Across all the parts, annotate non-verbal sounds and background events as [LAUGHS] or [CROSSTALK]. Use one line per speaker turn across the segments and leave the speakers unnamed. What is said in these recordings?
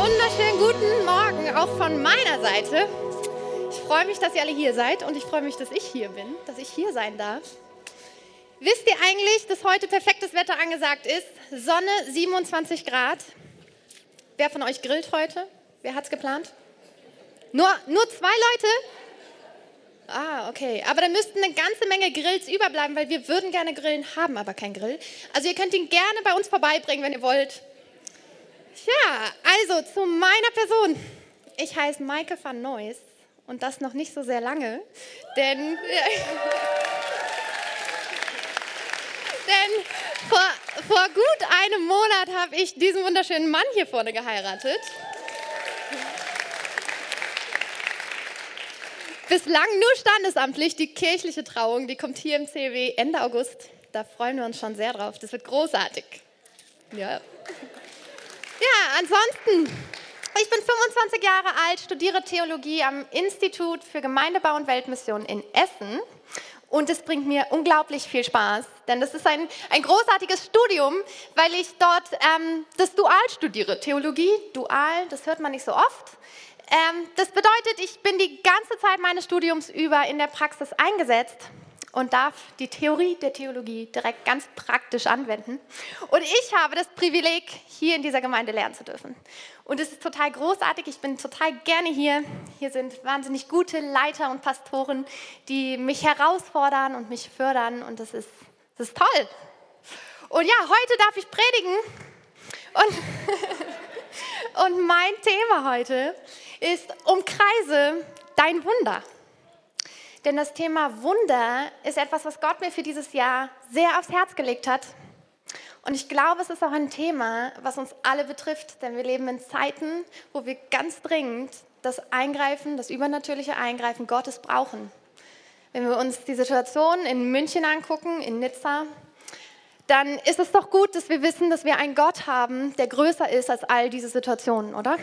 wunderschönen guten Morgen auch von meiner Seite. Ich freue mich, dass ihr alle hier seid und ich freue mich, dass ich hier bin, dass ich hier sein darf. Wisst ihr eigentlich, dass heute perfektes Wetter angesagt ist? Sonne 27 Grad. Wer von euch grillt heute? Wer hat es geplant? Nur, nur zwei Leute? Ah, okay. Aber da müssten eine ganze Menge Grills überbleiben, weil wir würden gerne grillen, haben aber keinen Grill. Also ihr könnt ihn gerne bei uns vorbeibringen, wenn ihr wollt. Ja, also zu meiner Person. Ich heiße Maike van Neuss und das noch nicht so sehr lange, denn, [LAUGHS] denn vor, vor gut einem Monat habe ich diesen wunderschönen Mann hier vorne geheiratet. Bislang nur standesamtlich, die kirchliche Trauung, die kommt hier im CW Ende August. Da freuen wir uns schon sehr drauf. Das wird großartig. Ja. Ja, ansonsten, ich bin 25 Jahre alt, studiere Theologie am Institut für Gemeindebau und Weltmission in Essen. Und es bringt mir unglaublich viel Spaß, denn das ist ein, ein großartiges Studium, weil ich dort ähm, das Dual studiere. Theologie, Dual, das hört man nicht so oft. Ähm, das bedeutet, ich bin die ganze Zeit meines Studiums über in der Praxis eingesetzt und darf die Theorie der Theologie direkt ganz praktisch anwenden. Und ich habe das Privileg, hier in dieser Gemeinde lernen zu dürfen. Und es ist total großartig. Ich bin total gerne hier. Hier sind wahnsinnig gute Leiter und Pastoren, die mich herausfordern und mich fördern. Und das ist, das ist toll. Und ja, heute darf ich predigen. Und, [LAUGHS] und mein Thema heute ist Umkreise dein Wunder. Denn das Thema Wunder ist etwas, was Gott mir für dieses Jahr sehr aufs Herz gelegt hat. Und ich glaube, es ist auch ein Thema, was uns alle betrifft, denn wir leben in Zeiten, wo wir ganz dringend das Eingreifen, das übernatürliche Eingreifen Gottes brauchen. Wenn wir uns die Situation in München angucken, in Nizza, dann ist es doch gut, dass wir wissen, dass wir einen Gott haben, der größer ist als all diese Situationen, oder?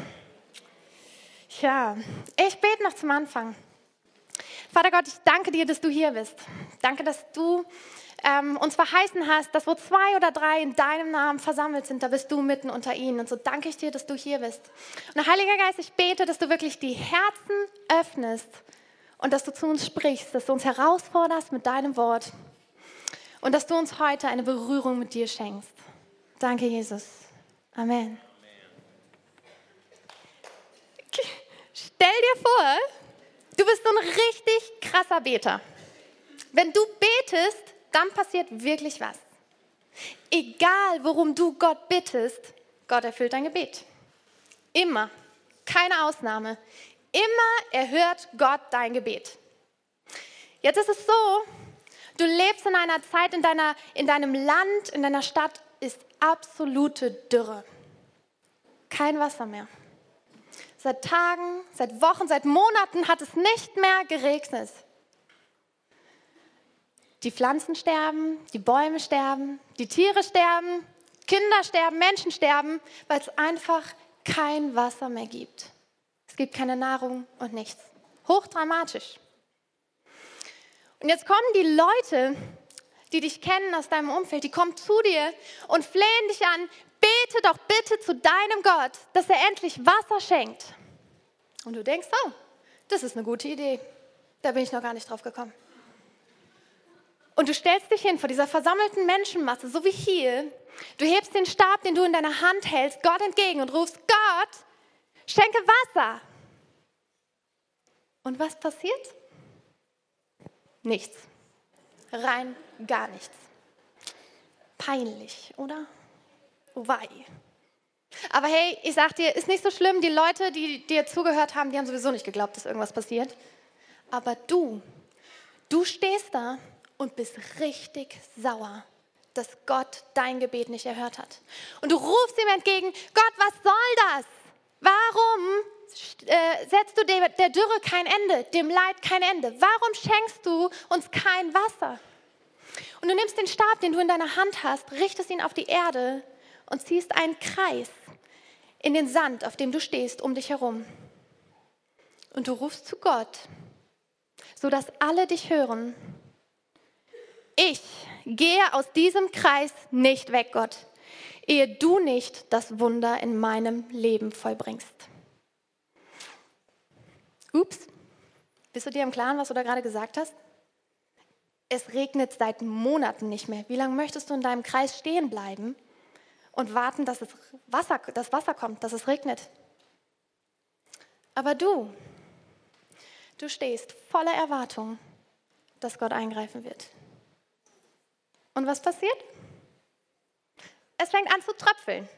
Ja, ich bete noch zum Anfang. Vater Gott, ich danke dir, dass du hier bist. Danke, dass du ähm, uns verheißen hast, dass wo zwei oder drei in deinem Namen versammelt sind, da bist du mitten unter ihnen. Und so danke ich dir, dass du hier bist. Und Heiliger Geist, ich bete, dass du wirklich die Herzen öffnest und dass du zu uns sprichst, dass du uns herausforderst mit deinem Wort und dass du uns heute eine Berührung mit dir schenkst. Danke, Jesus. Amen. Stell dir vor, Du bist so ein richtig krasser Beter. Wenn du betest, dann passiert wirklich was. Egal, worum du Gott bittest, Gott erfüllt dein Gebet. Immer. Keine Ausnahme. Immer erhört Gott dein Gebet. Jetzt ist es so, du lebst in einer Zeit, in, deiner, in deinem Land, in deiner Stadt ist absolute Dürre. Kein Wasser mehr. Seit Tagen, seit Wochen, seit Monaten hat es nicht mehr geregnet. Die Pflanzen sterben, die Bäume sterben, die Tiere sterben, Kinder sterben, Menschen sterben, weil es einfach kein Wasser mehr gibt. Es gibt keine Nahrung und nichts. Hochdramatisch. Und jetzt kommen die Leute, die dich kennen aus deinem Umfeld, die kommen zu dir und flehen dich an, bete doch bitte zu deinem Gott, dass er endlich Wasser schenkt. Und du denkst, oh, das ist eine gute Idee. Da bin ich noch gar nicht drauf gekommen. Und du stellst dich hin vor dieser versammelten Menschenmasse, so wie hier. Du hebst den Stab, den du in deiner Hand hältst, Gott entgegen und rufst, Gott, schenke Wasser. Und was passiert? Nichts. Rein gar nichts. Peinlich, oder? Wei. Aber hey, ich sag dir, ist nicht so schlimm. Die Leute, die dir zugehört haben, die haben sowieso nicht geglaubt, dass irgendwas passiert. Aber du, du stehst da und bist richtig sauer, dass Gott dein Gebet nicht erhört hat. Und du rufst ihm entgegen, Gott, was soll das? Warum äh, setzt du der Dürre kein Ende, dem Leid kein Ende? Warum schenkst du uns kein Wasser? Und du nimmst den Stab, den du in deiner Hand hast, richtest ihn auf die Erde und ziehst einen Kreis in den Sand, auf dem du stehst, um dich herum. Und du rufst zu Gott, sodass alle dich hören. Ich gehe aus diesem Kreis nicht weg, Gott. ehe du nicht das Wunder in meinem Leben vollbringst. Ups, bist du dir im Klaren, was du da gerade gesagt hast? Es regnet seit Monaten nicht mehr. Wie lange möchtest du in deinem Kreis stehen bleiben und warten, dass es Wasser, das Wasser kommt, dass es regnet? Aber du, du stehst voller Erwartung, dass Gott eingreifen wird. Und was passiert? Es fängt an zu tröpfeln.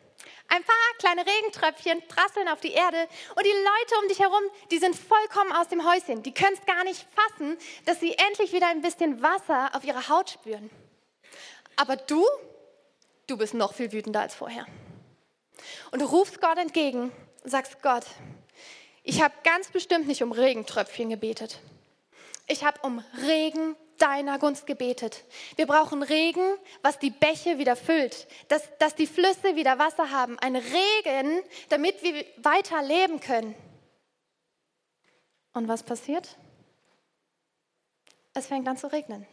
Ein paar kleine Regentröpfchen prasseln auf die Erde und die Leute um dich herum, die sind vollkommen aus dem Häuschen. Die können es gar nicht fassen, dass sie endlich wieder ein bisschen Wasser auf ihrer Haut spüren. Aber du, du bist noch viel wütender als vorher. Und du rufst Gott entgegen sagst, Gott, ich habe ganz bestimmt nicht um Regentröpfchen gebetet. Ich habe um Regen deiner Gunst gebetet. Wir brauchen Regen, was die Bäche wieder füllt, dass, dass die Flüsse wieder Wasser haben. Ein Regen, damit wir weiter leben können. Und was passiert? Es fängt an zu regnen.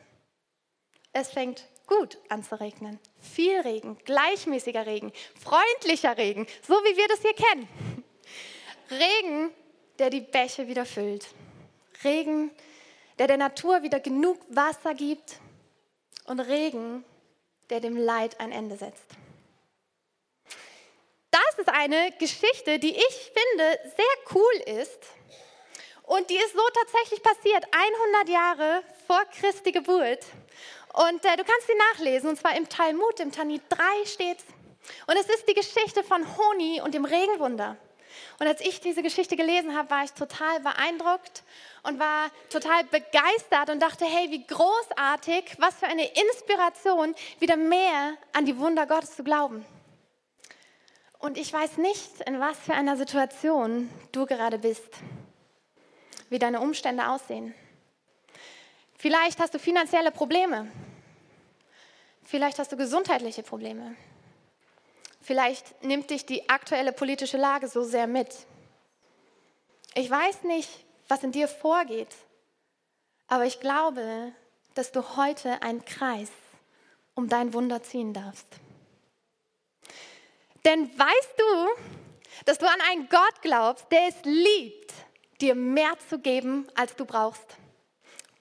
Es fängt gut an zu regnen. Viel Regen, gleichmäßiger Regen, freundlicher Regen, so wie wir das hier kennen. Regen, der die Bäche wieder füllt. Regen, der der Natur wieder genug Wasser gibt und Regen, der dem Leid ein Ende setzt. Das ist eine Geschichte, die ich finde sehr cool ist. Und die ist so tatsächlich passiert, 100 Jahre vor Christi Geburt. Und äh, du kannst sie nachlesen, und zwar im Talmud, im Tanit 3 steht Und es ist die Geschichte von Honi und dem Regenwunder. Und als ich diese Geschichte gelesen habe, war ich total beeindruckt und war total begeistert und dachte, hey, wie großartig, was für eine Inspiration, wieder mehr an die Wunder Gottes zu glauben. Und ich weiß nicht, in was für einer Situation du gerade bist, wie deine Umstände aussehen. Vielleicht hast du finanzielle Probleme. Vielleicht hast du gesundheitliche Probleme. Vielleicht nimmt dich die aktuelle politische Lage so sehr mit. Ich weiß nicht, was in dir vorgeht, aber ich glaube, dass du heute einen Kreis um dein Wunder ziehen darfst. Denn weißt du, dass du an einen Gott glaubst, der es liebt, dir mehr zu geben, als du brauchst.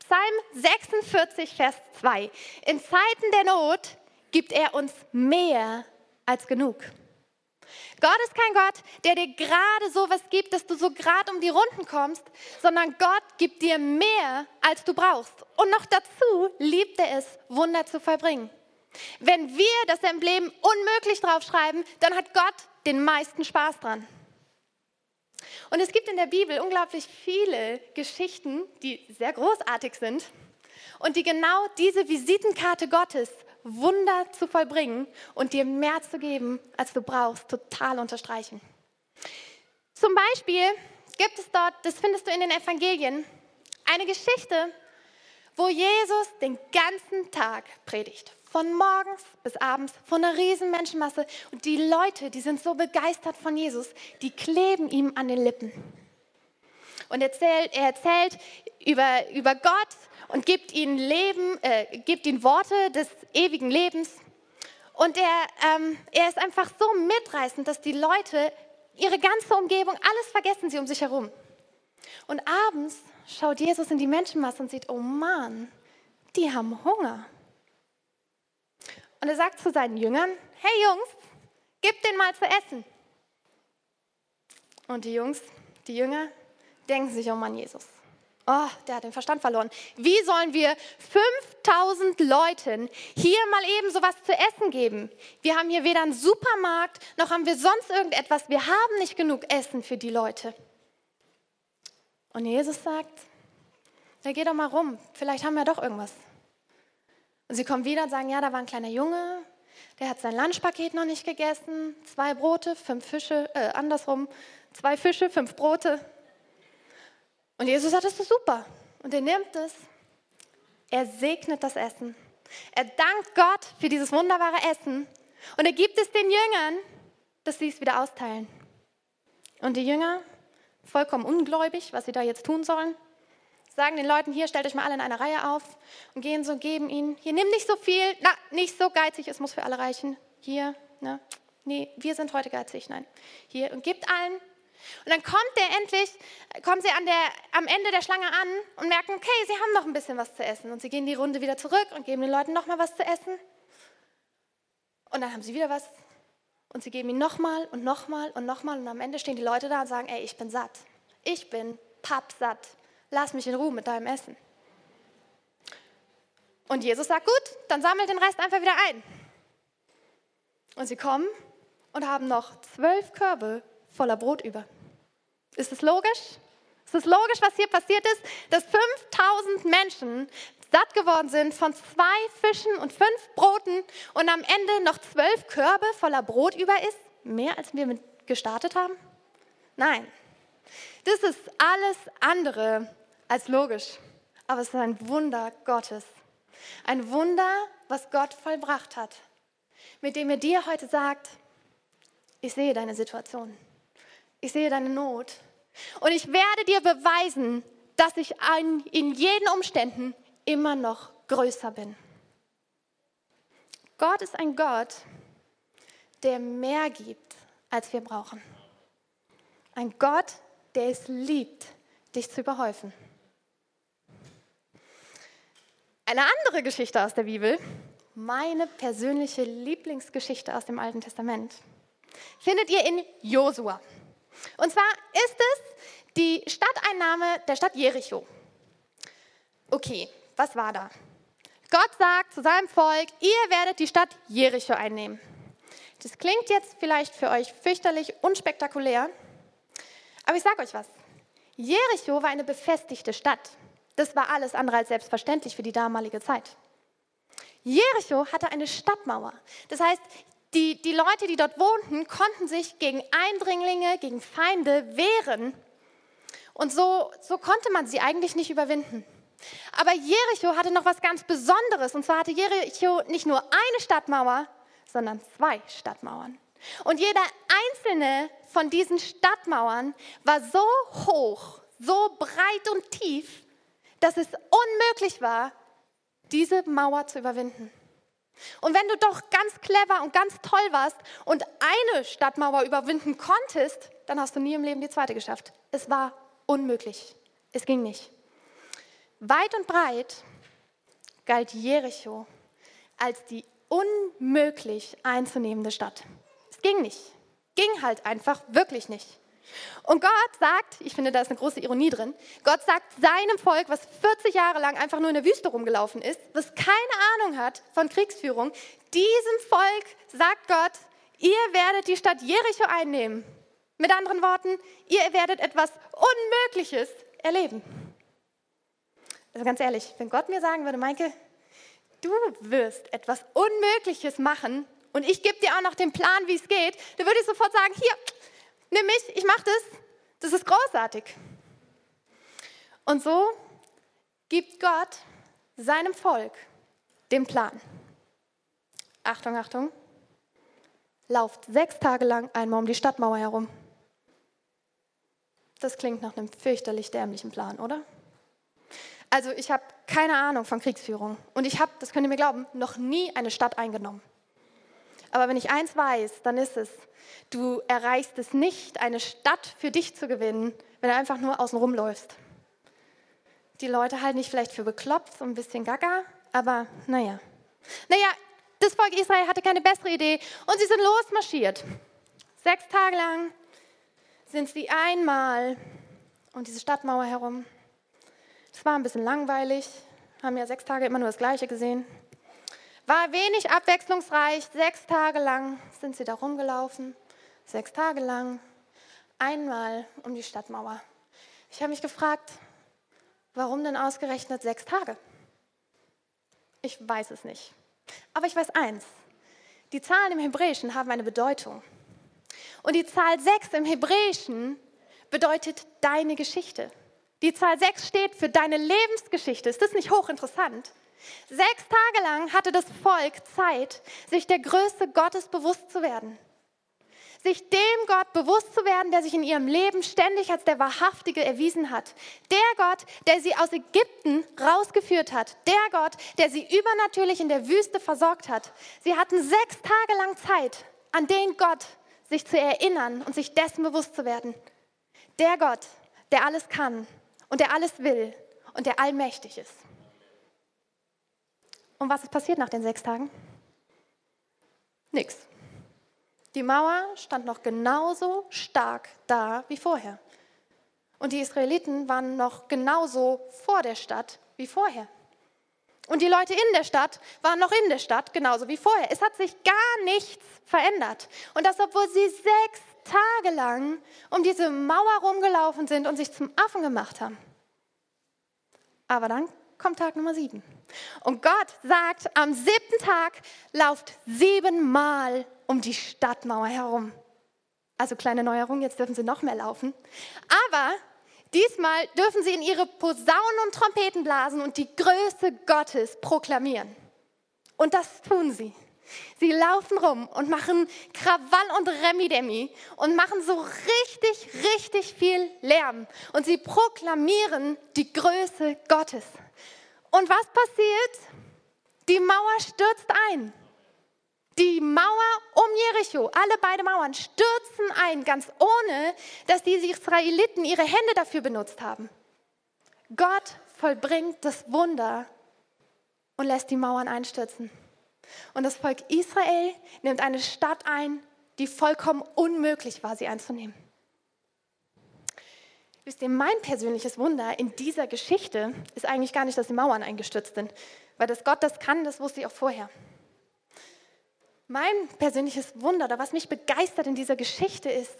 Psalm 46, Vers 2. In Zeiten der Not gibt er uns mehr als genug. Gott ist kein Gott, der dir gerade so was gibt, dass du so gerade um die Runden kommst, sondern Gott gibt dir mehr, als du brauchst. Und noch dazu liebt er es, Wunder zu vollbringen. Wenn wir das Emblem unmöglich draufschreiben, dann hat Gott den meisten Spaß dran. Und es gibt in der Bibel unglaublich viele Geschichten, die sehr großartig sind und die genau diese Visitenkarte Gottes Wunder zu vollbringen und dir mehr zu geben, als du brauchst, total unterstreichen. Zum Beispiel gibt es dort, das findest du in den Evangelien, eine Geschichte, wo Jesus den ganzen Tag predigt. Von morgens bis abends, von einer riesen Menschenmasse. Und die Leute, die sind so begeistert von Jesus, die kleben ihm an den Lippen. Und erzählt, er erzählt über, über Gott und gibt ihnen, Leben, äh, gibt ihnen Worte des ewigen Lebens. Und er, ähm, er ist einfach so mitreißend, dass die Leute ihre ganze Umgebung, alles vergessen sie um sich herum. Und abends schaut Jesus in die Menschenmasse und sieht, oh Mann, die haben Hunger. Und er sagt zu seinen Jüngern, hey Jungs, gib den mal zu essen. Und die Jungs, die Jünger, denken sich, oh Mann, Jesus, Oh, der hat den Verstand verloren. Wie sollen wir 5000 Leuten hier mal eben sowas zu essen geben? Wir haben hier weder einen Supermarkt, noch haben wir sonst irgendetwas. Wir haben nicht genug Essen für die Leute. Und Jesus sagt, ja, geh doch mal rum, vielleicht haben wir doch irgendwas. Und sie kommen wieder und sagen, ja, da war ein kleiner Junge, der hat sein Lunchpaket noch nicht gegessen, zwei Brote, fünf Fische, äh, andersrum, zwei Fische, fünf Brote. Und Jesus sagt, das ist super. Und er nimmt es, er segnet das Essen. Er dankt Gott für dieses wunderbare Essen und er gibt es den Jüngern, dass sie es wieder austeilen. Und die Jünger, vollkommen ungläubig, was sie da jetzt tun sollen, sagen den Leuten, hier stellt euch mal alle in eine Reihe auf und gehen so, geben ihnen, hier nimm nicht so viel, na, nicht so geizig, es muss für alle reichen, hier, ne, nee, wir sind heute geizig, nein. Hier und gibt allen. Und dann kommt der endlich, kommen sie an der, am Ende der Schlange an und merken, okay, sie haben noch ein bisschen was zu essen. Und sie gehen die Runde wieder zurück und geben den Leuten nochmal was zu essen. Und dann haben sie wieder was. Und sie geben ihnen nochmal und nochmal und nochmal. Und am Ende stehen die Leute da und sagen, ey, ich bin satt. Ich bin pappsatt. Lass mich in Ruhe mit deinem Essen. Und Jesus sagt, gut, dann sammelt den Rest einfach wieder ein. Und sie kommen und haben noch zwölf Körbe voller Brot über. Ist es logisch? Ist es logisch, was hier passiert ist? Dass 5000 Menschen satt geworden sind von zwei Fischen und fünf Broten und am Ende noch zwölf Körbe voller Brot über ist? Mehr als wir gestartet haben? Nein. Das ist alles andere als logisch. Aber es ist ein Wunder Gottes. Ein Wunder, was Gott vollbracht hat, mit dem er dir heute sagt, ich sehe deine Situation, ich sehe deine Not und ich werde dir beweisen, dass ich in jeden Umständen immer noch größer bin. Gott ist ein Gott, der mehr gibt, als wir brauchen. Ein Gott, der es liebt, dich zu überhäufen. Eine andere Geschichte aus der Bibel, meine persönliche Lieblingsgeschichte aus dem Alten Testament, findet ihr in Josua. Und zwar ist es die Stadteinnahme der Stadt Jericho. Okay, was war da? Gott sagt zu seinem Volk, ihr werdet die Stadt Jericho einnehmen. Das klingt jetzt vielleicht für euch fürchterlich unspektakulär, aber ich sage euch was. Jericho war eine befestigte Stadt. Das war alles andere als selbstverständlich für die damalige Zeit. Jericho hatte eine Stadtmauer. Das heißt, die, die Leute, die dort wohnten, konnten sich gegen Eindringlinge, gegen Feinde wehren. Und so, so konnte man sie eigentlich nicht überwinden. Aber Jericho hatte noch was ganz Besonderes. Und zwar hatte Jericho nicht nur eine Stadtmauer, sondern zwei Stadtmauern. Und jeder einzelne von diesen Stadtmauern war so hoch, so breit und tief, dass es unmöglich war, diese Mauer zu überwinden. Und wenn du doch ganz clever und ganz toll warst und eine Stadtmauer überwinden konntest, dann hast du nie im Leben die zweite geschafft. Es war unmöglich. Es ging nicht. Weit und breit galt Jericho als die unmöglich einzunehmende Stadt. Ging nicht. Ging halt einfach wirklich nicht. Und Gott sagt, ich finde, da ist eine große Ironie drin, Gott sagt seinem Volk, was 40 Jahre lang einfach nur in der Wüste rumgelaufen ist, was keine Ahnung hat von Kriegsführung, diesem Volk sagt Gott, ihr werdet die Stadt Jericho einnehmen. Mit anderen Worten, ihr werdet etwas Unmögliches erleben. Also ganz ehrlich, wenn Gott mir sagen würde, Maike, du wirst etwas Unmögliches machen und ich gebe dir auch noch den Plan, wie es geht, dann würde ich sofort sagen, hier, nimm mich, ich mache das. Das ist großartig. Und so gibt Gott seinem Volk den Plan. Achtung, Achtung. Lauft sechs Tage lang einmal um die Stadtmauer herum. Das klingt nach einem fürchterlich dämlichen Plan, oder? Also ich habe keine Ahnung von Kriegsführung und ich habe, das könnt ihr mir glauben, noch nie eine Stadt eingenommen. Aber wenn ich eins weiß, dann ist es, du erreichst es nicht, eine Stadt für dich zu gewinnen, wenn du einfach nur außen rumläufst. Die Leute halten dich vielleicht für bekloppt, so ein bisschen gaga, aber naja. Naja, das Volk Israel hatte keine bessere Idee und sie sind losmarschiert. Sechs Tage lang sind sie einmal um diese Stadtmauer herum. Es war ein bisschen langweilig, haben ja sechs Tage immer nur das Gleiche gesehen. War wenig abwechslungsreich. Sechs Tage lang sind sie da rumgelaufen. Sechs Tage lang. Einmal um die Stadtmauer. Ich habe mich gefragt, warum denn ausgerechnet sechs Tage? Ich weiß es nicht. Aber ich weiß eins. Die Zahlen im Hebräischen haben eine Bedeutung. Und die Zahl sechs im Hebräischen bedeutet deine Geschichte. Die Zahl sechs steht für deine Lebensgeschichte. Ist das nicht hochinteressant? Sechs Tage lang hatte das Volk Zeit, sich der Größe Gottes bewusst zu werden. Sich dem Gott bewusst zu werden, der sich in ihrem Leben ständig als der Wahrhaftige erwiesen hat. Der Gott, der sie aus Ägypten rausgeführt hat. Der Gott, der sie übernatürlich in der Wüste versorgt hat. Sie hatten sechs Tage lang Zeit, an den Gott sich zu erinnern und sich dessen bewusst zu werden. Der Gott, der alles kann und der alles will und der allmächtig ist. Und was ist passiert nach den sechs Tagen? Nix. Die Mauer stand noch genauso stark da wie vorher. Und die Israeliten waren noch genauso vor der Stadt wie vorher. Und die Leute in der Stadt waren noch in der Stadt genauso wie vorher. Es hat sich gar nichts verändert. Und das, obwohl sie sechs Tage lang um diese Mauer rumgelaufen sind und sich zum Affen gemacht haben. Aber dann kommt Tag Nummer sieben. Und Gott sagt, am siebten Tag lauft siebenmal um die Stadtmauer herum. Also kleine Neuerung, jetzt dürfen sie noch mehr laufen. Aber diesmal dürfen sie in ihre Posaunen und Trompeten blasen und die Größe Gottes proklamieren. Und das tun sie. Sie laufen rum und machen Krawall und Remi-Demi und machen so richtig, richtig viel Lärm. Und sie proklamieren die Größe Gottes. Und was passiert? Die Mauer stürzt ein. Die Mauer um Jericho, alle beide Mauern stürzen ein, ganz ohne, dass die Israeliten ihre Hände dafür benutzt haben. Gott vollbringt das Wunder und lässt die Mauern einstürzen. Und das Volk Israel nimmt eine Stadt ein, die vollkommen unmöglich war, sie einzunehmen. Wisst ihr, mein persönliches Wunder in dieser Geschichte ist eigentlich gar nicht, dass die Mauern eingestürzt sind, weil das Gott das kann, das wusste ich auch vorher. Mein persönliches Wunder oder was mich begeistert in dieser Geschichte ist,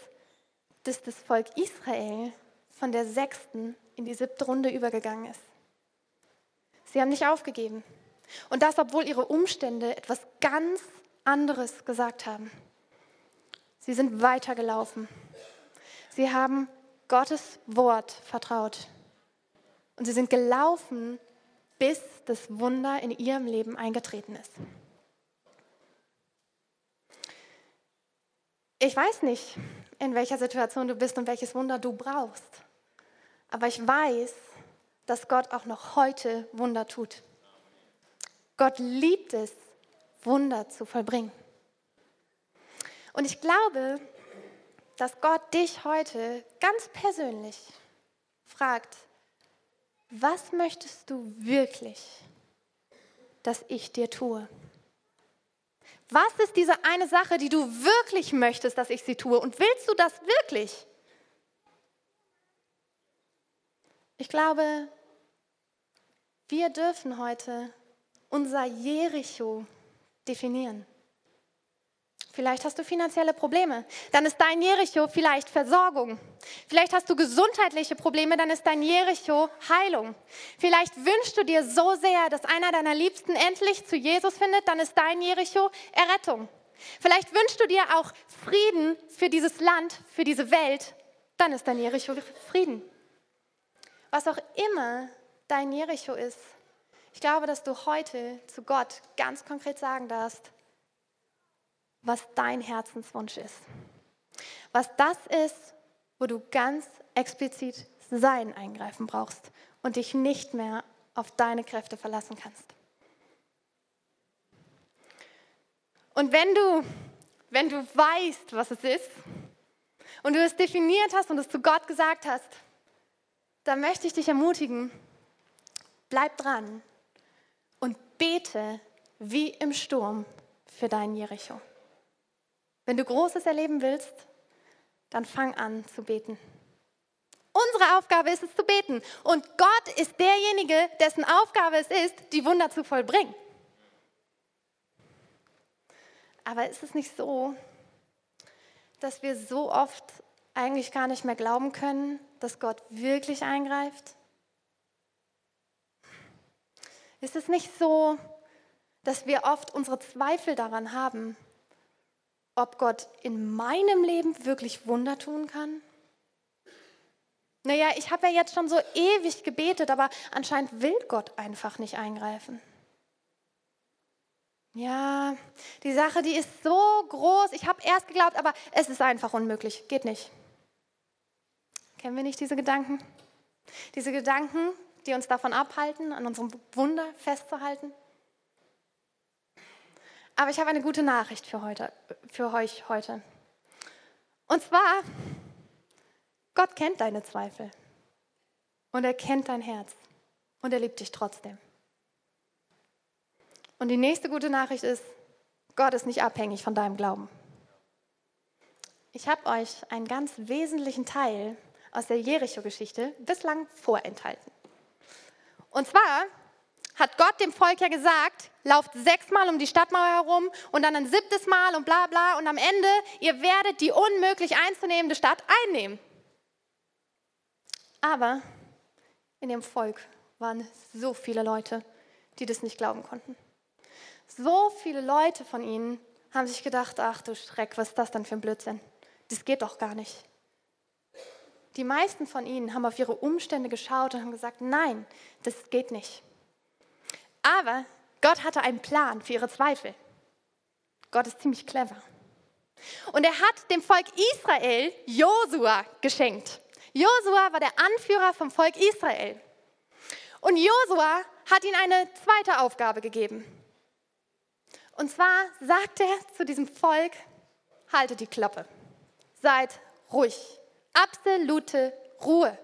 dass das Volk Israel von der sechsten in die siebte Runde übergegangen ist. Sie haben nicht aufgegeben. Und das, obwohl ihre Umstände etwas ganz anderes gesagt haben. Sie sind weitergelaufen. Sie haben Gottes Wort vertraut. Und sie sind gelaufen, bis das Wunder in ihrem Leben eingetreten ist. Ich weiß nicht, in welcher Situation du bist und welches Wunder du brauchst. Aber ich weiß, dass Gott auch noch heute Wunder tut. Gott liebt es, Wunder zu vollbringen. Und ich glaube, dass Gott dich heute ganz persönlich fragt, was möchtest du wirklich, dass ich dir tue? Was ist diese eine Sache, die du wirklich möchtest, dass ich sie tue? Und willst du das wirklich? Ich glaube, wir dürfen heute unser Jericho definieren. Vielleicht hast du finanzielle Probleme. Dann ist dein Jericho vielleicht Versorgung. Vielleicht hast du gesundheitliche Probleme. Dann ist dein Jericho Heilung. Vielleicht wünschst du dir so sehr, dass einer deiner Liebsten endlich zu Jesus findet. Dann ist dein Jericho Errettung. Vielleicht wünschst du dir auch Frieden für dieses Land, für diese Welt. Dann ist dein Jericho Frieden. Was auch immer dein Jericho ist, ich glaube, dass du heute zu Gott ganz konkret sagen darfst, was dein Herzenswunsch ist. Was das ist, wo du ganz explizit sein Eingreifen brauchst und dich nicht mehr auf deine Kräfte verlassen kannst. Und wenn du, wenn du weißt, was es ist und du es definiert hast und es zu Gott gesagt hast, dann möchte ich dich ermutigen, bleib dran und bete wie im Sturm für dein Jericho. Wenn du Großes erleben willst, dann fang an zu beten. Unsere Aufgabe ist es zu beten. Und Gott ist derjenige, dessen Aufgabe es ist, die Wunder zu vollbringen. Aber ist es nicht so, dass wir so oft eigentlich gar nicht mehr glauben können, dass Gott wirklich eingreift? Ist es nicht so, dass wir oft unsere Zweifel daran haben, ob Gott in meinem Leben wirklich Wunder tun kann? Naja, ich habe ja jetzt schon so ewig gebetet, aber anscheinend will Gott einfach nicht eingreifen. Ja, die Sache, die ist so groß. Ich habe erst geglaubt, aber es ist einfach unmöglich. Geht nicht. Kennen wir nicht diese Gedanken? Diese Gedanken, die uns davon abhalten, an unserem Wunder festzuhalten? Aber ich habe eine gute Nachricht für, heute, für euch heute. Und zwar, Gott kennt deine Zweifel. Und er kennt dein Herz. Und er liebt dich trotzdem. Und die nächste gute Nachricht ist, Gott ist nicht abhängig von deinem Glauben. Ich habe euch einen ganz wesentlichen Teil aus der Jericho-Geschichte bislang vorenthalten. Und zwar hat Gott dem Volk ja gesagt, lauft sechsmal um die Stadtmauer herum und dann ein siebtes Mal und bla bla und am Ende, ihr werdet die unmöglich einzunehmende Stadt einnehmen. Aber in dem Volk waren so viele Leute, die das nicht glauben konnten. So viele Leute von ihnen haben sich gedacht, ach du Schreck, was ist das denn für ein Blödsinn? Das geht doch gar nicht. Die meisten von ihnen haben auf ihre Umstände geschaut und haben gesagt, nein, das geht nicht. Aber Gott hatte einen Plan für ihre Zweifel. Gott ist ziemlich clever. Und er hat dem Volk Israel Josua geschenkt. Josua war der Anführer vom Volk Israel. Und Josua hat ihm eine zweite Aufgabe gegeben. Und zwar sagt er zu diesem Volk, haltet die Klappe, seid ruhig, absolute Ruhe.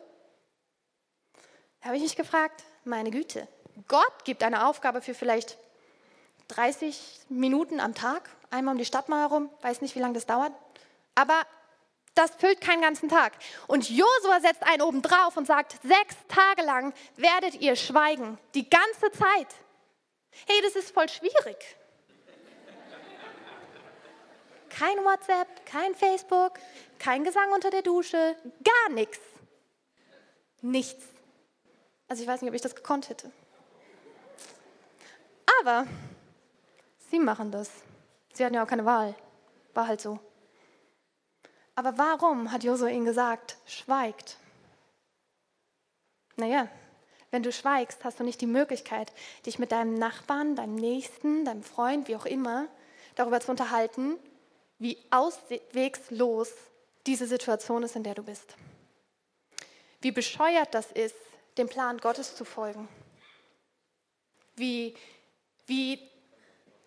Da habe ich mich gefragt, meine Güte, Gott gibt eine Aufgabe für vielleicht 30 Minuten am Tag, einmal um die Stadt mal herum, weiß nicht, wie lange das dauert, aber das füllt keinen ganzen Tag. Und Josua setzt einen oben drauf und sagt, sechs Tage lang werdet ihr schweigen, die ganze Zeit. Hey, das ist voll schwierig. Kein WhatsApp, kein Facebook, kein Gesang unter der Dusche, gar nichts. Nichts. Also ich weiß nicht, ob ich das gekonnt hätte. Aber sie machen das. Sie hatten ja auch keine Wahl. War halt so. Aber warum hat Josua ihnen gesagt, schweigt? Naja, wenn du schweigst, hast du nicht die Möglichkeit, dich mit deinem Nachbarn, deinem Nächsten, deinem Freund, wie auch immer, darüber zu unterhalten, wie auswegslos diese Situation ist, in der du bist. Wie bescheuert das ist, dem Plan Gottes zu folgen. Wie, wie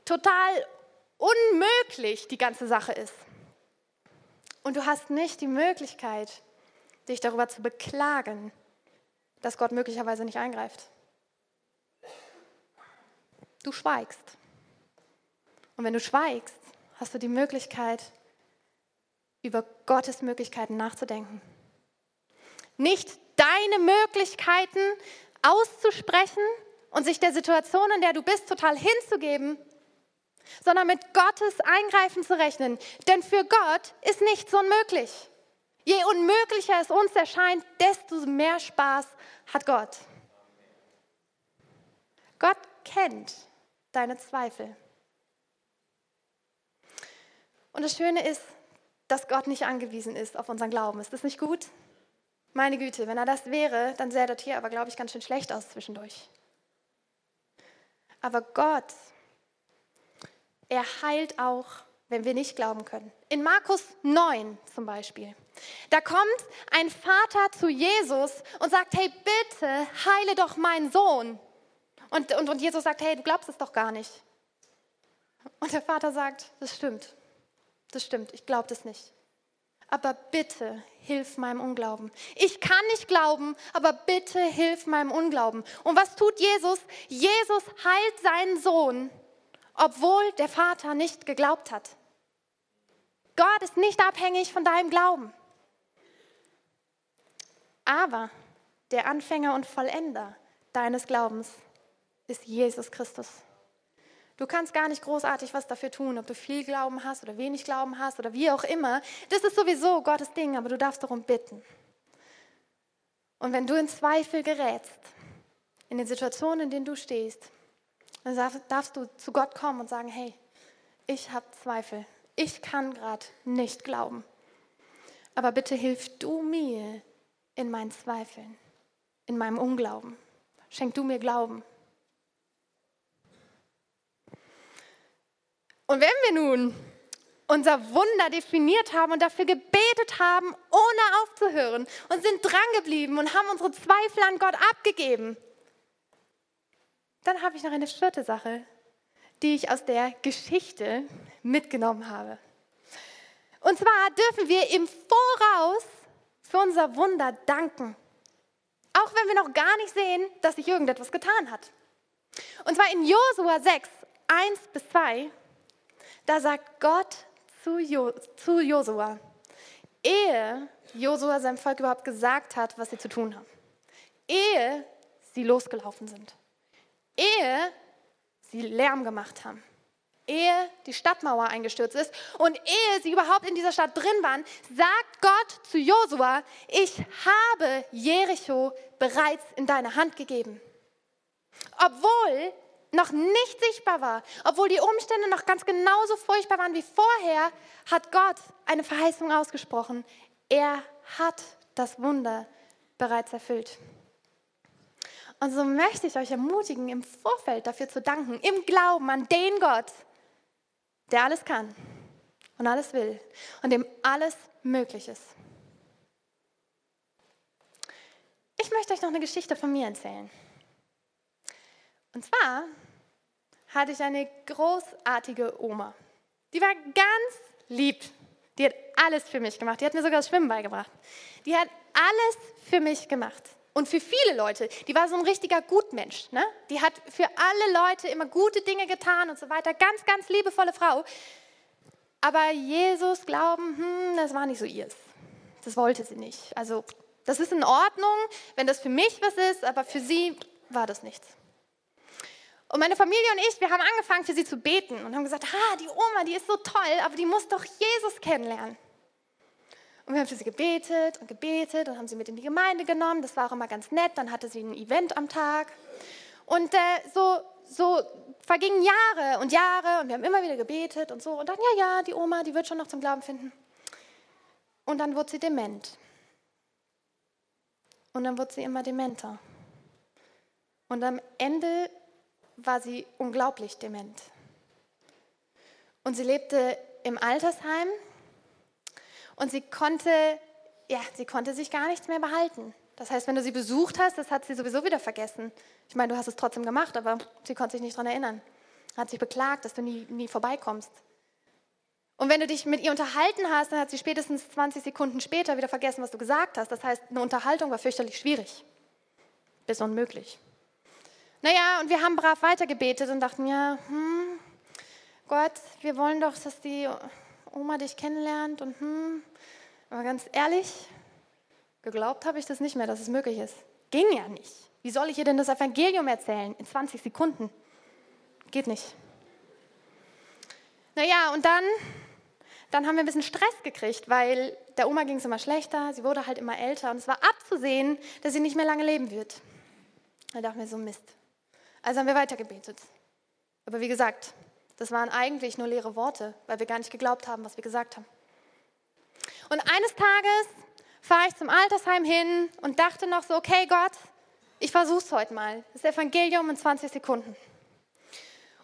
total unmöglich die ganze Sache ist. Und du hast nicht die Möglichkeit, dich darüber zu beklagen, dass Gott möglicherweise nicht eingreift. Du schweigst. Und wenn du schweigst, hast du die Möglichkeit, über Gottes Möglichkeiten nachzudenken. Nicht deine Möglichkeiten auszusprechen und sich der Situation, in der du bist, total hinzugeben, sondern mit Gottes Eingreifen zu rechnen. Denn für Gott ist nichts unmöglich. Je unmöglicher es uns erscheint, desto mehr Spaß hat Gott. Gott kennt deine Zweifel. Und das Schöne ist, dass Gott nicht angewiesen ist auf unseren Glauben. Ist das nicht gut? Meine Güte, wenn er das wäre, dann sähe das hier aber, glaube ich, ganz schön schlecht aus zwischendurch. Aber Gott, er heilt auch, wenn wir nicht glauben können. In Markus 9 zum Beispiel, da kommt ein Vater zu Jesus und sagt, hey, bitte heile doch meinen Sohn. Und, und, und Jesus sagt, hey, du glaubst es doch gar nicht. Und der Vater sagt, das stimmt. Das stimmt, ich glaube das nicht. Aber bitte hilf meinem Unglauben. Ich kann nicht glauben, aber bitte hilf meinem Unglauben. Und was tut Jesus? Jesus heilt seinen Sohn, obwohl der Vater nicht geglaubt hat. Gott ist nicht abhängig von deinem Glauben. Aber der Anfänger und Vollender deines Glaubens ist Jesus Christus. Du kannst gar nicht großartig was dafür tun, ob du viel Glauben hast oder wenig Glauben hast oder wie auch immer. Das ist sowieso Gottes Ding, aber du darfst darum bitten. Und wenn du in Zweifel gerätst, in den Situationen, in denen du stehst, dann darfst du zu Gott kommen und sagen, hey, ich habe Zweifel. Ich kann gerade nicht glauben. Aber bitte hilf du mir in meinen Zweifeln, in meinem Unglauben. Schenk du mir Glauben. Und wenn wir nun unser Wunder definiert haben und dafür gebetet haben, ohne aufzuhören und sind drangeblieben und haben unsere Zweifel an Gott abgegeben, dann habe ich noch eine vierte Sache. die ich aus der Geschichte mitgenommen habe. Und zwar dürfen wir im Voraus für unser Wunder danken. Auch wenn wir noch gar nicht sehen, dass sich irgendetwas getan hat. Und zwar in Josua 6, 1 bis 2, da sagt Gott zu, jo Josua, ehe Josua seinem Volk überhaupt gesagt hat, was sie zu tun haben, ehe sie losgelaufen sind, ehe sie Lärm gemacht haben, ehe die Stadtmauer eingestürzt ist. Und ehe sie überhaupt in dieser Stadt drin waren, sagt Gott zu Josua, ich habe Jericho bereits in deine Hand gegeben. Obwohl noch nicht sichtbar war, obwohl die Umstände noch ganz genauso furchtbar waren wie vorher, hat Gott eine Verheißung ausgesprochen. Er hat das Wunder bereits erfüllt. Und so möchte ich euch ermutigen, im Vorfeld dafür zu danken, im Glauben an den Gott, der alles kann und alles will und dem alles möglich ist. Ich möchte euch noch eine Geschichte von mir erzählen. Und zwar hatte ich eine großartige Oma. Die war ganz lieb. Die hat alles für mich gemacht. Die hat mir sogar das Schwimmen beigebracht. Die hat alles für mich gemacht. Und für viele Leute, die war so ein richtiger Gutmensch. Ne? Die hat für alle Leute immer gute Dinge getan und so weiter. Ganz, ganz liebevolle Frau. Aber Jesus glauben, hm, das war nicht so ihrs. Das wollte sie nicht. Also, das ist in Ordnung, wenn das für mich was ist, aber für sie war das nichts. Und meine Familie und ich, wir haben angefangen für sie zu beten und haben gesagt, ha, die Oma, die ist so toll, aber die muss doch Jesus kennenlernen. Und wir haben für sie gebetet und gebetet und haben sie mit in die Gemeinde genommen. Das war auch immer ganz nett. Dann hatte sie ein Event am Tag. Und äh, so, so vergingen Jahre und Jahre und wir haben immer wieder gebetet und so. Und dann, ja, ja, die Oma, die wird schon noch zum Glauben finden. Und dann wurde sie dement. Und dann wurde sie immer dementer. Und am Ende war sie unglaublich dement. Und sie lebte im Altersheim und sie konnte, ja, sie konnte sich gar nichts mehr behalten. Das heißt, wenn du sie besucht hast, das hat sie sowieso wieder vergessen. Ich meine, du hast es trotzdem gemacht, aber sie konnte sich nicht daran erinnern. Hat sich beklagt, dass du nie, nie vorbeikommst. Und wenn du dich mit ihr unterhalten hast, dann hat sie spätestens 20 Sekunden später wieder vergessen, was du gesagt hast. Das heißt, eine Unterhaltung war fürchterlich schwierig. Bis unmöglich. Naja, und wir haben brav weitergebetet und dachten, ja, hm, Gott, wir wollen doch, dass die Oma dich kennenlernt und hm, aber ganz ehrlich, geglaubt habe ich das nicht mehr, dass es möglich ist. Ging ja nicht. Wie soll ich ihr denn das Evangelium erzählen in 20 Sekunden? Geht nicht. Naja, und dann, dann haben wir ein bisschen Stress gekriegt, weil der Oma ging es immer schlechter, sie wurde halt immer älter und es war abzusehen, dass sie nicht mehr lange leben wird. Da dachten wir so, Mist. Also haben wir weitergebetet. Aber wie gesagt, das waren eigentlich nur leere Worte, weil wir gar nicht geglaubt haben, was wir gesagt haben. Und eines Tages fahre ich zum Altersheim hin und dachte noch so, okay Gott, ich versuche es heute mal. Das Evangelium in 20 Sekunden.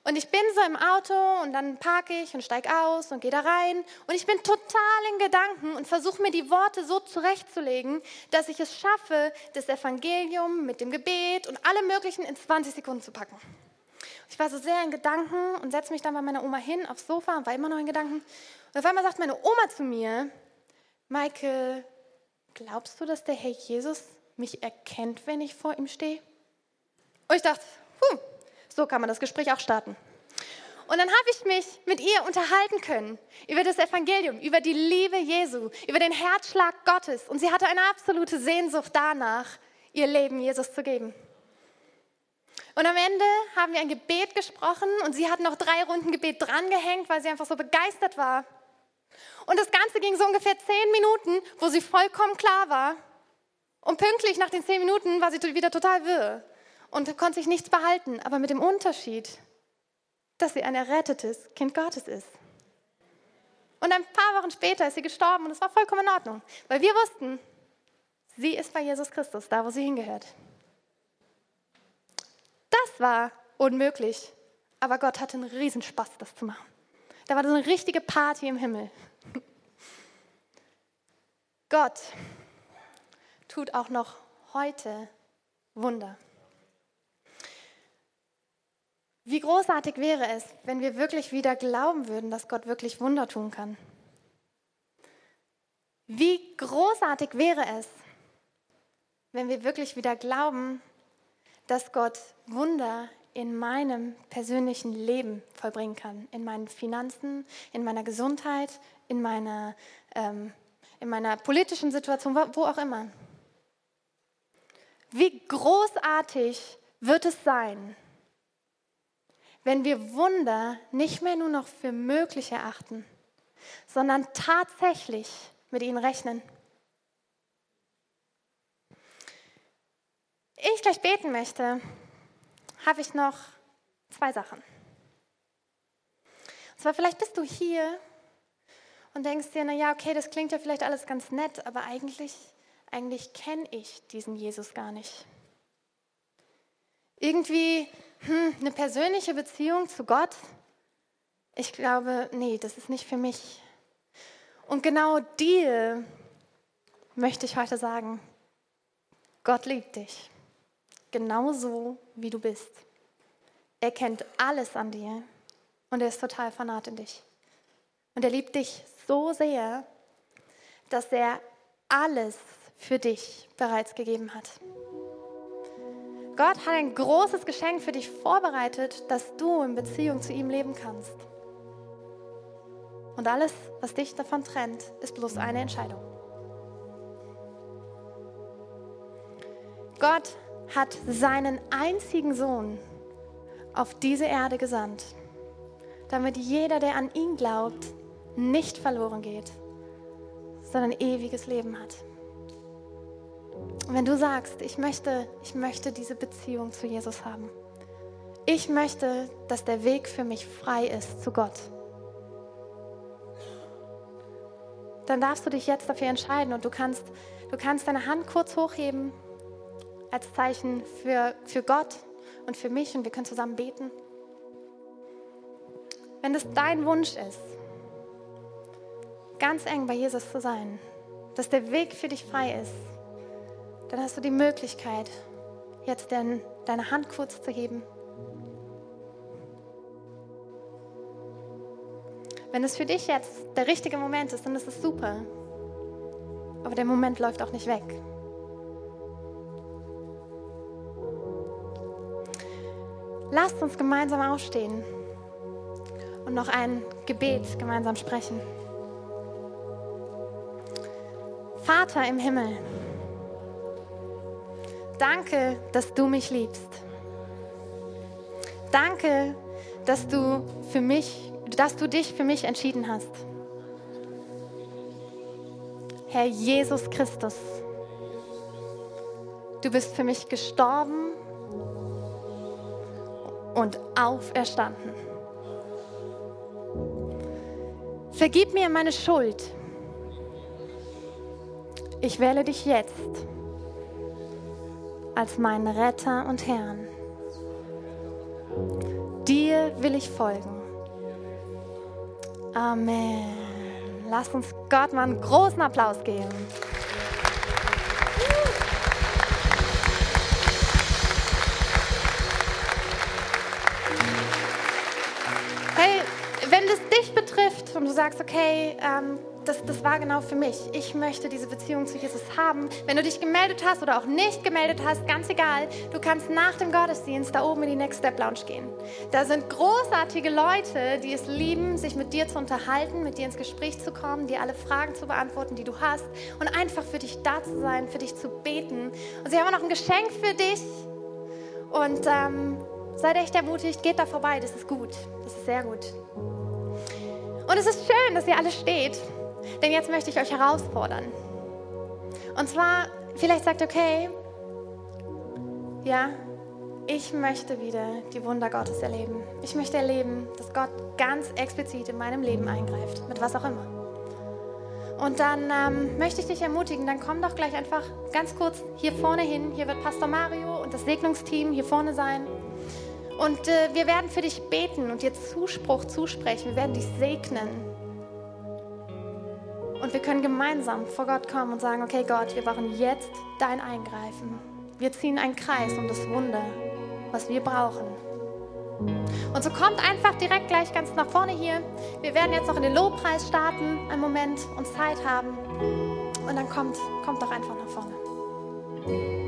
Und ich bin so im Auto und dann parke ich und steige aus und gehe da rein. Und ich bin total in Gedanken und versuche mir die Worte so zurechtzulegen, dass ich es schaffe, das Evangelium mit dem Gebet und allem Möglichen in 20 Sekunden zu packen. Ich war so sehr in Gedanken und setze mich dann bei meiner Oma hin aufs Sofa und war immer noch in Gedanken. Und auf einmal sagt meine Oma zu mir, Maike, glaubst du, dass der Herr Jesus mich erkennt, wenn ich vor ihm stehe? Und ich dachte, huh, so kann man das Gespräch auch starten. Und dann habe ich mich mit ihr unterhalten können über das Evangelium, über die Liebe Jesu, über den Herzschlag Gottes. Und sie hatte eine absolute Sehnsucht danach, ihr Leben Jesus zu geben. Und am Ende haben wir ein Gebet gesprochen und sie hat noch drei Runden Gebet drangehängt, weil sie einfach so begeistert war. Und das Ganze ging so ungefähr zehn Minuten, wo sie vollkommen klar war. Und pünktlich nach den zehn Minuten war sie wieder total wirr und konnte sich nichts behalten, aber mit dem Unterschied, dass sie ein errettetes Kind Gottes ist. Und ein paar Wochen später ist sie gestorben und es war vollkommen in Ordnung, weil wir wussten, sie ist bei Jesus Christus, da wo sie hingehört. Das war unmöglich. Aber Gott hatte einen Riesenspaß, das zu machen. Da war so eine richtige Party im Himmel. Gott tut auch noch heute Wunder. Wie großartig wäre es, wenn wir wirklich wieder glauben würden, dass Gott wirklich Wunder tun kann. Wie großartig wäre es, wenn wir wirklich wieder glauben, dass Gott Wunder in meinem persönlichen Leben vollbringen kann, in meinen Finanzen, in meiner Gesundheit, in meiner, ähm, in meiner politischen Situation, wo auch immer. Wie großartig wird es sein, wenn wir Wunder nicht mehr nur noch für möglich erachten, sondern tatsächlich mit ihnen rechnen. Ich gleich beten möchte, habe ich noch zwei Sachen. Und zwar vielleicht bist du hier und denkst dir, na ja, okay, das klingt ja vielleicht alles ganz nett, aber eigentlich, eigentlich kenne ich diesen Jesus gar nicht. Irgendwie hm, eine persönliche Beziehung zu Gott, ich glaube, nee, das ist nicht für mich. Und genau dir möchte ich heute sagen, Gott liebt dich, genauso wie du bist. Er kennt alles an dir und er ist total fanat in dich. Und er liebt dich so sehr, dass er alles für dich bereits gegeben hat. Gott hat ein großes Geschenk für dich vorbereitet, dass du in Beziehung zu ihm leben kannst. Und alles, was dich davon trennt, ist bloß eine Entscheidung. Gott hat seinen einzigen Sohn auf diese Erde gesandt, damit jeder, der an ihn glaubt, nicht verloren geht, sondern ewiges Leben hat. Und wenn du sagst, ich möchte, ich möchte diese Beziehung zu Jesus haben, ich möchte, dass der Weg für mich frei ist zu Gott, dann darfst du dich jetzt dafür entscheiden und du kannst, du kannst deine Hand kurz hochheben als Zeichen für, für Gott und für mich und wir können zusammen beten. Wenn es dein Wunsch ist, ganz eng bei Jesus zu sein, dass der Weg für dich frei ist, dann hast du die Möglichkeit, jetzt den, deine Hand kurz zu heben. Wenn es für dich jetzt der richtige Moment ist, dann ist es super. Aber der Moment läuft auch nicht weg. Lasst uns gemeinsam aufstehen und noch ein Gebet gemeinsam sprechen. Vater im Himmel, danke, dass du mich liebst. Danke, dass du für mich, dass du dich für mich entschieden hast. Herr Jesus Christus, du bist für mich gestorben und auferstanden. Vergib mir meine Schuld. Ich wähle dich jetzt als meinen Retter und Herrn. Dir will ich folgen. Amen. Lass uns Gott mal einen großen Applaus geben. Hey, wenn es dich betrifft und du sagst, okay, ähm, das, das war genau für mich. Ich möchte diese Beziehung zu Jesus haben. Wenn du dich gemeldet hast oder auch nicht gemeldet hast, ganz egal, du kannst nach dem Gottesdienst da oben in die Next Step Lounge gehen. Da sind großartige Leute, die es lieben, sich mit dir zu unterhalten, mit dir ins Gespräch zu kommen, dir alle Fragen zu beantworten, die du hast und einfach für dich da zu sein, für dich zu beten. Und sie haben auch noch ein Geschenk für dich. Und ähm, seid echt ermutigt, geht da vorbei, das ist gut. Das ist sehr gut. Und es ist schön, dass ihr alle steht. Denn jetzt möchte ich euch herausfordern. Und zwar, vielleicht sagt, okay, ja, ich möchte wieder die Wunder Gottes erleben. Ich möchte erleben, dass Gott ganz explizit in meinem Leben eingreift, mit was auch immer. Und dann ähm, möchte ich dich ermutigen, dann komm doch gleich einfach ganz kurz hier vorne hin. Hier wird Pastor Mario und das Segnungsteam hier vorne sein. Und äh, wir werden für dich beten und dir Zuspruch zusprechen. Wir werden dich segnen. Und wir können gemeinsam vor Gott kommen und sagen, okay Gott, wir brauchen jetzt dein Eingreifen. Wir ziehen einen Kreis um das Wunder, was wir brauchen. Und so kommt einfach direkt gleich ganz nach vorne hier. Wir werden jetzt noch in den Lobpreis starten, einen Moment und Zeit haben. Und dann kommt, kommt doch einfach nach vorne.